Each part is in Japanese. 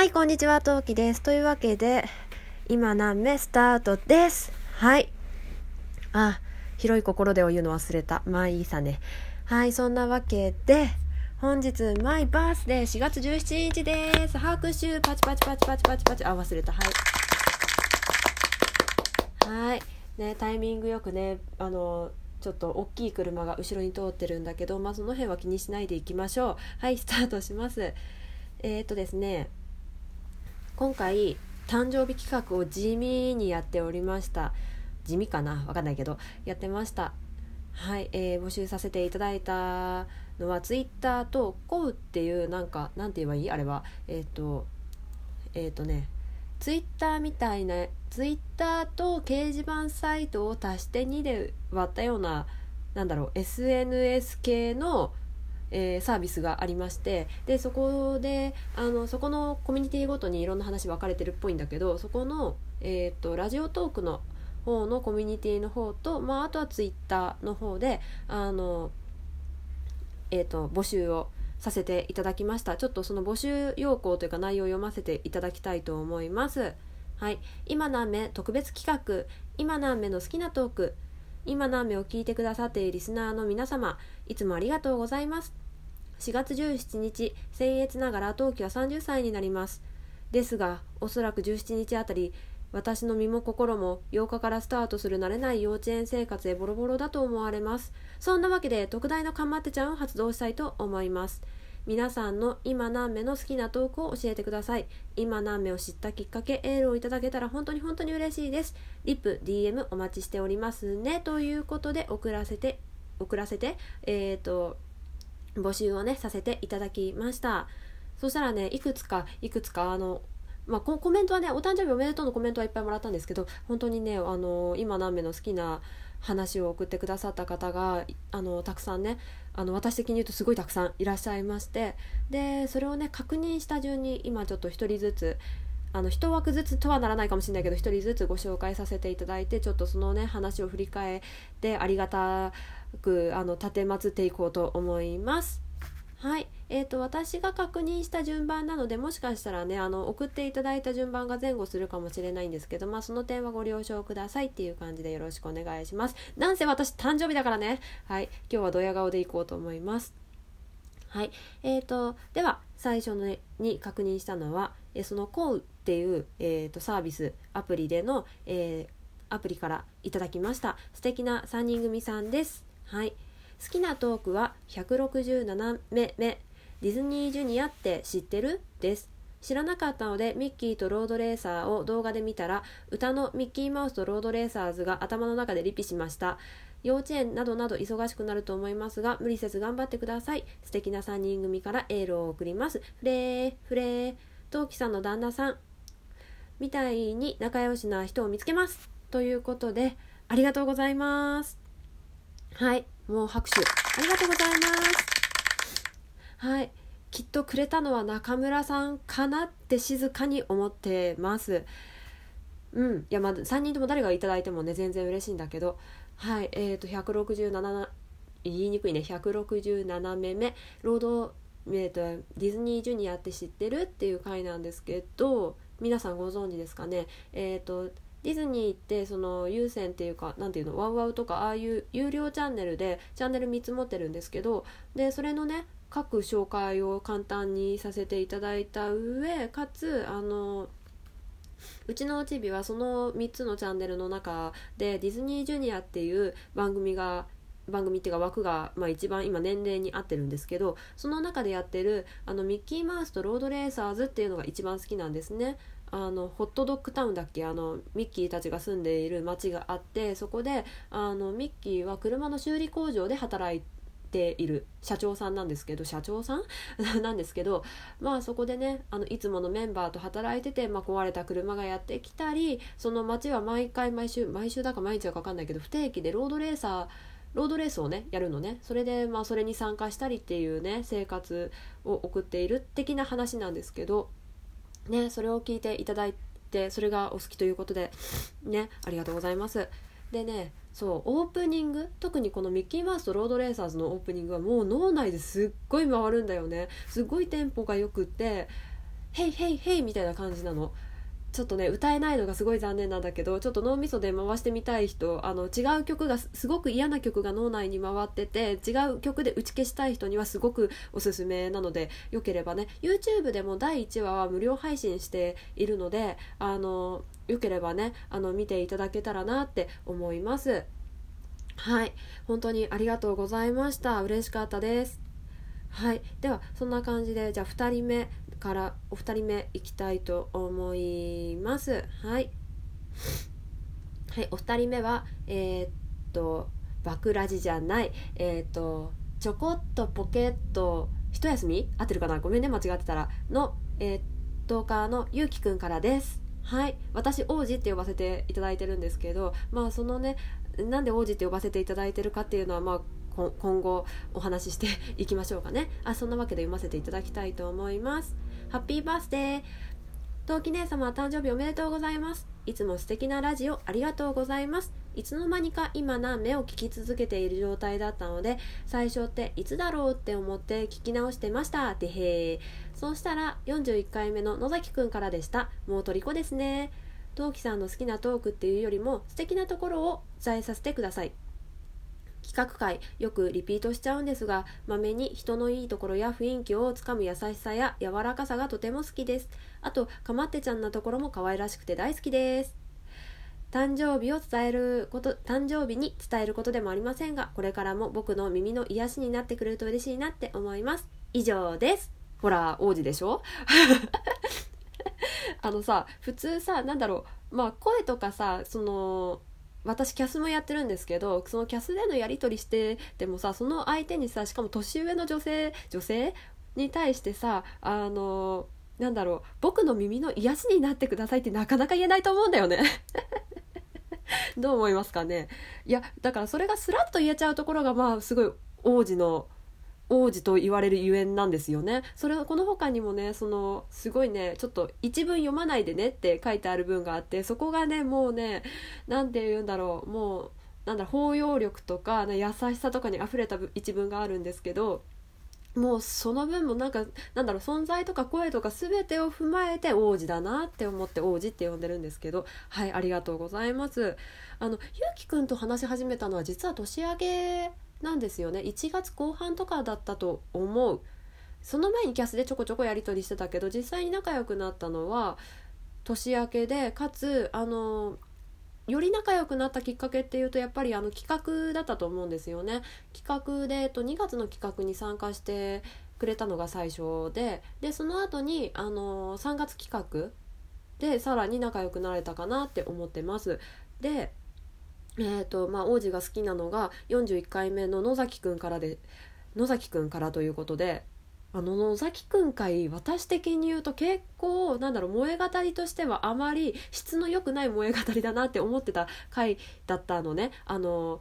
はい、こんにちは、トウキです。というわけで、今何目スタートです。はい。あ、広い心でを言うの忘れた。まあいいさね。はい、そんなわけで、本日、マイバースデー4月17日です。拍手、パチパチパチパチパチパチ。あ、忘れた。はい。はい。ね、タイミングよくね、あの、ちょっと大きい車が後ろに通ってるんだけど、まあその辺は気にしないでいきましょう。はい、スタートします。えー、っとですね、今回誕生日企画を地味にやっておりました。地味かな？わかんないけど。やってました。はい、えー募集させていただいたのはツイッターとコウっていうなんかなんて言えばいい？あれは。えっ、とえっ、とねツイッターみたいなツイッターと掲示板サイトを足して2で割ったようななんだろう SNS 系のえーサービスがありましてでそこであのそこのコミュニティごとにいろんな話分かれてるっぽいんだけどそこの、えー、とラジオトークの方のコミュニティの方と、まあ、あとはツイッターの方であの、えー、と募集をさせていただきました。ちょっとその募集要項というか内容を読ませていただきたいと思います。はい。今何名特別企画。今何名の好きなトーク。今何名を聞いてくださっているリスナーの皆様いつもありがとうございます。4月17日僭越ながら冬季は30歳になります。ですがおそらく17日あたり私の身も心も8日からスタートする慣れない幼稚園生活へボロボロだと思われます。そんなわけで特大のかんまってちゃんを発動したいと思います。皆さんの今何名の好きなトークを教えてください。今何名を知ったきっかけエールをいただけたら本当に本当に嬉しいです。リップ DM お待ちしておりますね。ということで送らせて送らせてえっ、と募集をねさせていただきました。そしたらねいくつかいくつかあのまあ、コメントはねお誕生日おめでとうのコメントはいっぱいもらったんですけど本当にねあの今何名の好きな話を送ってくださった方があのたくさんねあの私的に言うとすごいたくさんいらっしゃいましてでそれをね確認した順に今ちょっと1人ずつあの一枠ずつとはならないかもしれないけど1人ずつご紹介させていただいてちょっとそのね話を振り返ってありがたくあの立てまつっていこうと思います。はい、えー、と私が確認した順番なのでもしかしたらねあの送っていただいた順番が前後するかもしれないんですけど、まあ、その点はご了承くださいっていう感じでよろしくお願いします。なんせ私誕生日だからね。はい。今日はドヤ顔でいこうと思います。はい。えー、とでは最初のに確認したのはえその COU っていう、えー、とサービスアプリでの、えーアプリからいただきました。素敵な3人組さんです。はい。好きなトークは167目目。ディズニージュニアって知ってる？です。知らなかったのでミッキーとロードレーサーを動画で見たら歌のミッキーマウスとロードレーサーズが頭の中でリピしました。幼稚園などなど忙しくなると思いますが無理せず頑張ってください。素敵な3人組からエールを送ります。フレーフレー。トウキさんの旦那さん。みたいに仲良しな人を見つけます。ということでありがとうございます。はいもう拍手。ありがとうございます。はいきっとくれたのは中村さんかなって静かに思ってます。うんいやまあ3人とも誰がいいてもね全然嬉しいんだけど。はいえー、と167言いにくいね。167目目。ロード、えー、とディズニージュニアって知ってる？っていう回なんですけど皆さんご存知ですかね？えっ、とディズニーってその有線っていうかなんていうの？ワウワウとかああいう有料チャンネルでチャンネル3つ持ってるんですけどでそれのね各紹介を簡単にさせていただいた上かつあのうちのおちびはその3つのチャンネルの中でディズニージュニアっていう番組が番組っていうか枠が、まあ、一番今年齢に合ってるんですけどその中でやってるあのミッキーマウスとロードレーサーズっていうのが一番好きなんですね。あのホットドッグタウンだっけ？あのミッキーたちが住んでいる町があってそこであのミッキーは車の修理工場で働いている社長さんなんですけど社長さん？なんですけどまあそこでねあのいつものメンバーと働いてて、まあ、壊れた車がやってきたりその町は毎回毎週毎週だか毎日だか分かんないけど不定期でロードレーサーロードレースをねやるのね。それでまあそれに参加したりっていうね生活を送っている的な話なんですけどねそれを聞いていただいてそれがお好きということでねありがとうございます。でねそうオープニング特にこのミッキーマウスとロードレーサーズのオープニングはもう脳内ですっごい回るんだよね。すっごいテンポがよくって「ヘイヘイヘイ」みたいな感じなの。ちょっとね歌えないのがすごい残念なんだけどちょっと脳みそで回してみたい人あの違う曲がすごく嫌な曲が脳内に回ってて違う曲で打ち消したい人にはすごくおすすめなのでよければね YouTube でも第1話は無料配信しているのであのよければねあの見ていただけたらなって思います。はい。本当にありがとうございました。嬉しかったです。はい。ではそんな感じでじゃあ2人目。からお二人目いきたいと思います。はい。はいお二人目はえー、っとバクラジじゃない。えー、っとちょこっとポケット一休み？合ってるかな？ごめんね間違ってたら。のえー、っとかのゆうきくんからです。はい。私王子って呼ばせていただいてるんですけどまあそのねなんで王子って呼ばせていただいてるかっていうのはまあ今後お話ししていきましょうかね。あそんなわけで読ませていただきたいと思います。ハッピーバースデー陶器姉様誕生日おめでとうございます。いつも素敵なラジオありがとうございます。いつの間にか今何目を聞き続けている状態だったので最初っていつだろうって思って聞き直してました。てへー。そうしたら41回目の野崎くんからでした。もう虜ですね。陶器さんの好きなトークっていうよりも素敵なところを伝えさせてください。企画会よくリピートしちゃうんですがまめに人のいいところや雰囲気をつかむ優しさや柔らかさがとても好きです。あとかまってちゃんなところも可愛らしくて大好きです。誕生日を伝えること誕生日に伝えることでもありませんがこれからも僕の耳の癒しになってくれると嬉しいなって思います。以上です。ほら王子でしょ？あのさ普通さなんだろう。まあ声とかさその私キャスもやってるんですけどそのキャスでのやり取りしてでもさその相手にさしかも年上の女性女性に対してさあのなんだろう僕の耳の癒しになってくださいってなかなか言えないと思うんだよね。どう思いますかね。いやだからそれがスラッと言えちゃうところがまあすごい王子の王子と言われるゆえんなんですよね。それはこの他にもねそのすごいねちょっと一文読まないでねって書いてある文があってそこがねもうね何て言うんだろうもうなんだ包容力とか、ね、優しさとかにあふれた一文があるんですけどもうその分もなんかなんだろう存在とか声とか全てを踏まえて王子だなって思って王子って呼んでるんですけどはいありがとうございますあのゆうきくんと話し始めたのは実は年明けなんですよね。1月後半とかだったと思う。その前にキャスでちょこちょこやり取りしてたけど実際に仲良くなったのは年明けでかつあのより仲良くなったきっかけっていうとやっぱりあの企画だったと思うんですよね。企画で、えっと、2月の企画に参加してくれたのが最初ででその後にあの3月企画でさらに仲良くなれたかなって思ってます。でえーとまあ、王子が好きなのが41回目の野崎くんからで野崎くんからということであの野崎くん回私的に言うと結構なんだろう萌え語りとしてはあまり質の良くない萌え語りだなって思ってた回だったのね。あの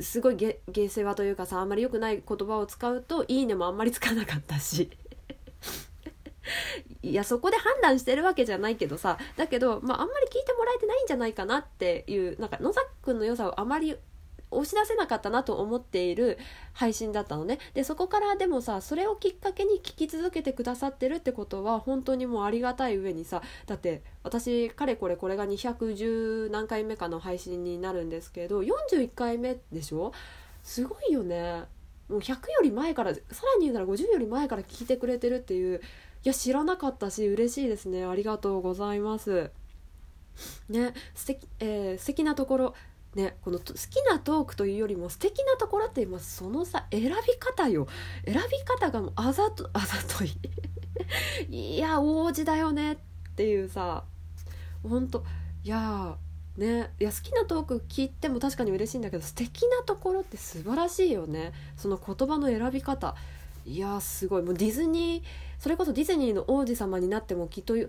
すごい下世話というかさあんまり良くない言葉を使うと「いいね」もあんまりつかなかったし。いやそこで判断してるわけじゃないけどさだけど、まあ、あんまり聞いてもらえてないんじゃないかなっていうなんか野崎くんの良さをあまり押し出せなかったなと思っている配信だったのね。でそこからでもさそれをきっかけに聞き続けてくださってるってことは本当にもうありがたい上にさだって私かれこれこれが210何回目かの配信になるんですけど41回目でしょ？すごいよね。もう100より前からさらに言うなら50より前から聞いてくれてるっていうや知らなかったし嬉しいですね。ありがとうございます。ね素敵,、えー、素敵なところ。ねこの好きなトークというよりも素敵なところって今そのさ選び方よ。選び方がもうあざと あざとい。いや王子だよねっていうさ。ほんと。いやね。いや好きなトーク聞いても確かに嬉しいんだけど素敵なところって素晴らしいよね。その言葉の選び方。いやすごいもうディズニーそれこそディズニーの王子様になってもきっとね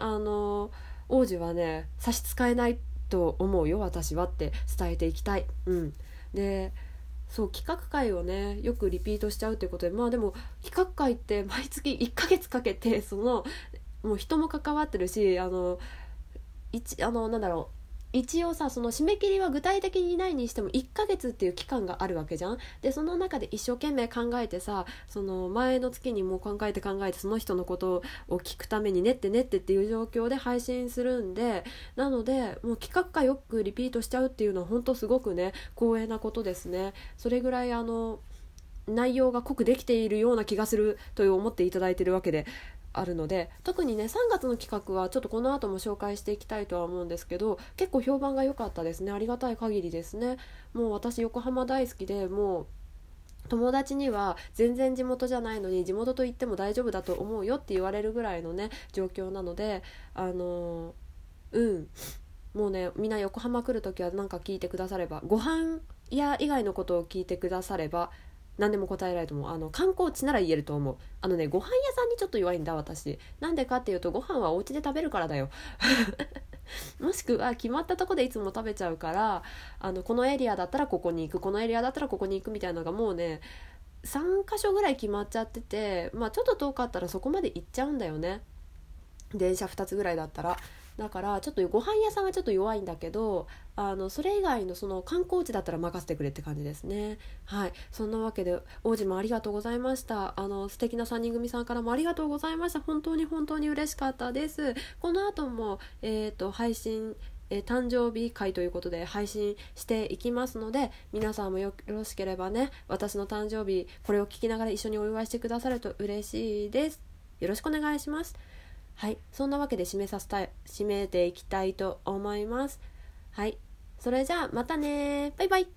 あの王子はね差し支えないと思うよ私はって伝えていきたい。うん、でそう企画会をねよくリピートしちゃうということでまあでも企画会って毎月1ヶ月かけてそのもう人も関わってるしあの一あのなんだろう一応さその締め切りは具体的にないにしても1ヶ月っていう期間があるわけじゃん？でその中で一生懸命考えてさその前の月にもう考えて考えてその人のことを聞くために練って練ってっていう状況で配信するんでなのでもう企画がよくリピートしちゃうっていうのは本当すごくね光栄なことですね。それぐらいあの内容が濃くできているような気がすると思っていただいてるわけで。あるので特にね3月の企画はちょっとこの後も紹介していきたいとは思うんですけど結構評判が良かったですね。ありがたい限りですね。もう私横浜大好きでもう友達には全然地元じゃないのに地元と言っても大丈夫だと思うよって言われるぐらいのね状況なのであのうん。もうねみんな横浜来る時は何か聞いてくださればご飯屋以外のことを聞いてくだされば何でも答えられると思う。あの観光地なら言えると思う。あのねご飯屋さんにちょっと弱いんだ私。なんでかっていうとご飯はお家で食べるからだよ。もしくは決まったとこでいつも食べちゃうからあのこのエリアだったらここに行くこのエリアだったらここに行くみたいなのがもうね3箇所ぐらい決まっちゃっててまあちょっと遠かったらそこまで行っちゃうんだよね。電車2つぐらいだったら。だからちょっとご飯屋さんはちょっと弱いんだけどあのそれ以外のその観光地だったら任せてくれって感じですね。はい。そんなわけで王子もありがとうございました。あの素敵な3人組さんからもありがとうございました。本当に本当に嬉しかったです。この後もえっ、ー、と配信え、誕生日会ということで配信していきますので皆さんもよろしければね私の誕生日これを聞きながら一緒にお祝いしてくださると嬉しいです。よろしくお願いします。はい。そんなわけで締めさせたい締めていきたいと思います。はい。それじゃあまたねバイバイ。